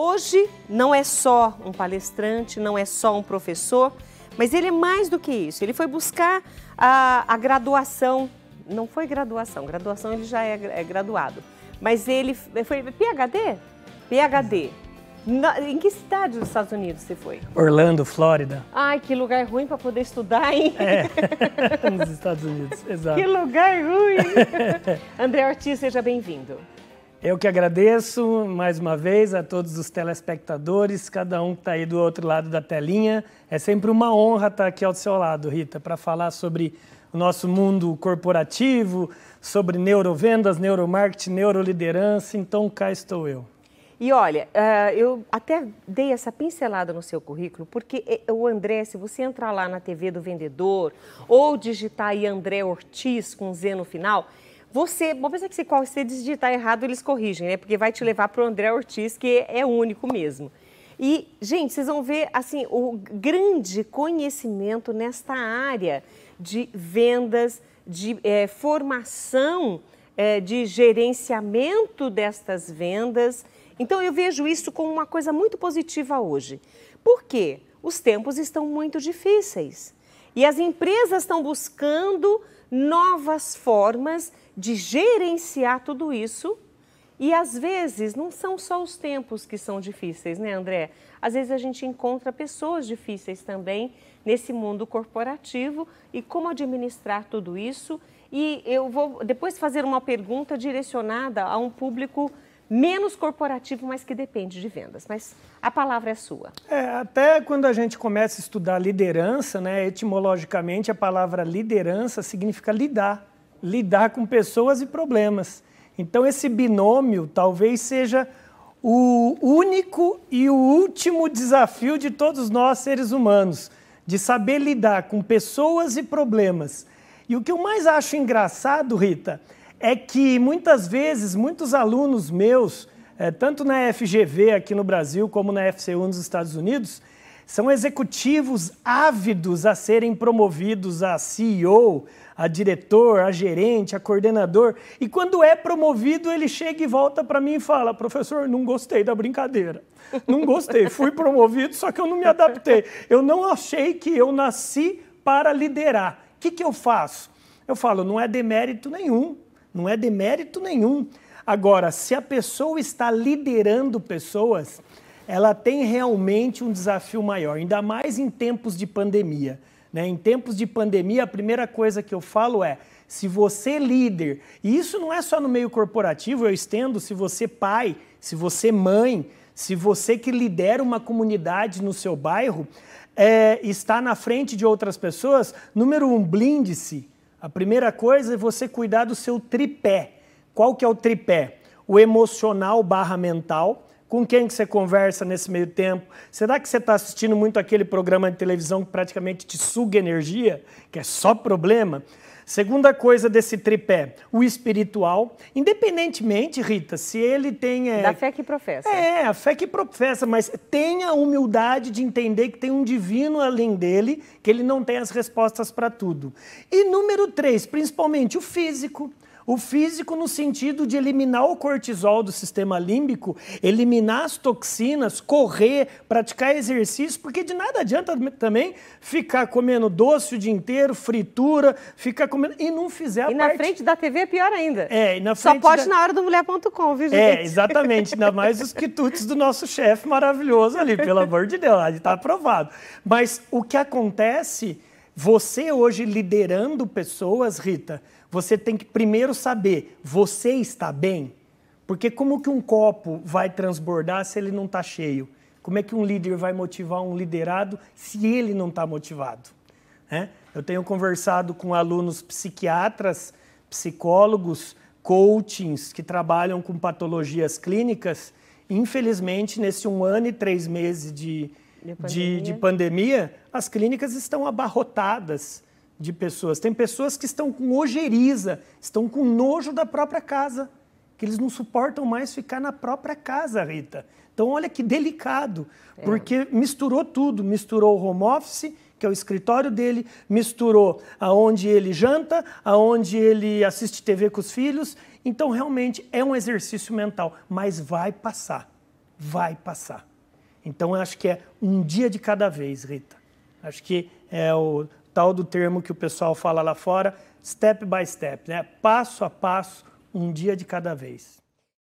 hoje não é só um palestrante, não é só um professor, mas ele é mais do que isso. Ele foi buscar a, a graduação, não foi graduação, graduação ele já é, é graduado, mas ele foi PhD? PhD. Na, em que cidade dos Estados Unidos você foi? Orlando, Flórida. Ai, que lugar ruim para poder estudar, hein? É, nos Estados Unidos, exato. Que lugar ruim! André Ortiz, seja bem-vindo. Eu que agradeço mais uma vez a todos os telespectadores, cada um que está aí do outro lado da telinha. É sempre uma honra estar aqui ao seu lado, Rita, para falar sobre o nosso mundo corporativo, sobre neurovendas, neuromarketing, neuroliderança. Então, cá estou eu. E olha, uh, eu até dei essa pincelada no seu currículo, porque eh, o André, se você entrar lá na TV do vendedor ou digitar aí André Ortiz com Z no final, você, vou pensar que se você digitar errado, eles corrigem, né? Porque vai te levar para o André Ortiz, que é único mesmo. E, gente, vocês vão ver assim o grande conhecimento nesta área de vendas, de é, formação, é, de gerenciamento destas vendas então eu vejo isso como uma coisa muito positiva hoje. Por quê? Os tempos estão muito difíceis e as empresas estão buscando novas formas de gerenciar tudo isso. E às vezes não são só os tempos que são difíceis, né, André? Às vezes a gente encontra pessoas difíceis também nesse mundo corporativo e como administrar tudo isso. E eu vou depois fazer uma pergunta direcionada a um público menos corporativo, mas que depende de vendas. Mas a palavra é sua. É, até quando a gente começa a estudar liderança, né, etimologicamente a palavra liderança significa lidar, lidar com pessoas e problemas. Então esse binômio talvez seja o único e o último desafio de todos nós seres humanos, de saber lidar com pessoas e problemas. E o que eu mais acho engraçado, Rita, é que muitas vezes, muitos alunos meus, é, tanto na FGV aqui no Brasil como na FCU nos Estados Unidos, são executivos ávidos a serem promovidos a CEO, a diretor, a gerente, a coordenador. E quando é promovido, ele chega e volta para mim e fala: professor, não gostei da brincadeira. Não gostei. Fui promovido, só que eu não me adaptei. Eu não achei que eu nasci para liderar. O que, que eu faço? Eu falo: não é demérito nenhum não é demérito nenhum. Agora, se a pessoa está liderando pessoas, ela tem realmente um desafio maior, ainda mais em tempos de pandemia. Né? Em tempos de pandemia, a primeira coisa que eu falo é: se você líder, e isso não é só no meio corporativo, eu estendo, se você pai, se você mãe, se você que lidera uma comunidade no seu bairro, é, está na frente de outras pessoas, número um, blinde-se. A primeira coisa é você cuidar do seu tripé. Qual que é o tripé? O emocional barra mental. Com quem que você conversa nesse meio tempo? Será que você está assistindo muito aquele programa de televisão que praticamente te suga energia, que é só problema? Segunda coisa desse tripé, o espiritual. Independentemente, Rita, se ele tem. É, da fé que professa. É, a fé que professa, mas tenha a humildade de entender que tem um divino além dele, que ele não tem as respostas para tudo. E número três, principalmente o físico. O físico no sentido de eliminar o cortisol do sistema límbico, eliminar as toxinas, correr, praticar exercício, porque de nada adianta também ficar comendo doce o dia inteiro, fritura, ficar comendo e não fizer a e parte... na frente da TV é pior ainda. É, e na frente Só pode da... na hora do mulher.com, viu, é, gente? É, exatamente, ainda mais os quitutes do nosso chefe maravilhoso ali, pelo amor de Deus, está aprovado. Mas o que acontece, você hoje liderando pessoas, Rita, você tem que primeiro saber, você está bem? Porque como que um copo vai transbordar se ele não está cheio? Como é que um líder vai motivar um liderado se ele não está motivado? É? Eu tenho conversado com alunos psiquiatras, psicólogos, coachings que trabalham com patologias clínicas. Infelizmente, nesse um ano e três meses de, de pandemia, de, de pandemia as clínicas estão abarrotadas de pessoas. Tem pessoas que estão com ojeriza, estão com nojo da própria casa, que eles não suportam mais ficar na própria casa, Rita. Então, olha que delicado, é. porque misturou tudo, misturou o home office, que é o escritório dele, misturou aonde ele janta, aonde ele assiste TV com os filhos. Então, realmente é um exercício mental, mas vai passar. vai passar. Então, acho que é um dia de cada vez, Rita. Acho que é o tal do termo que o pessoal fala lá fora, step by step, né? passo a passo, um dia de cada vez.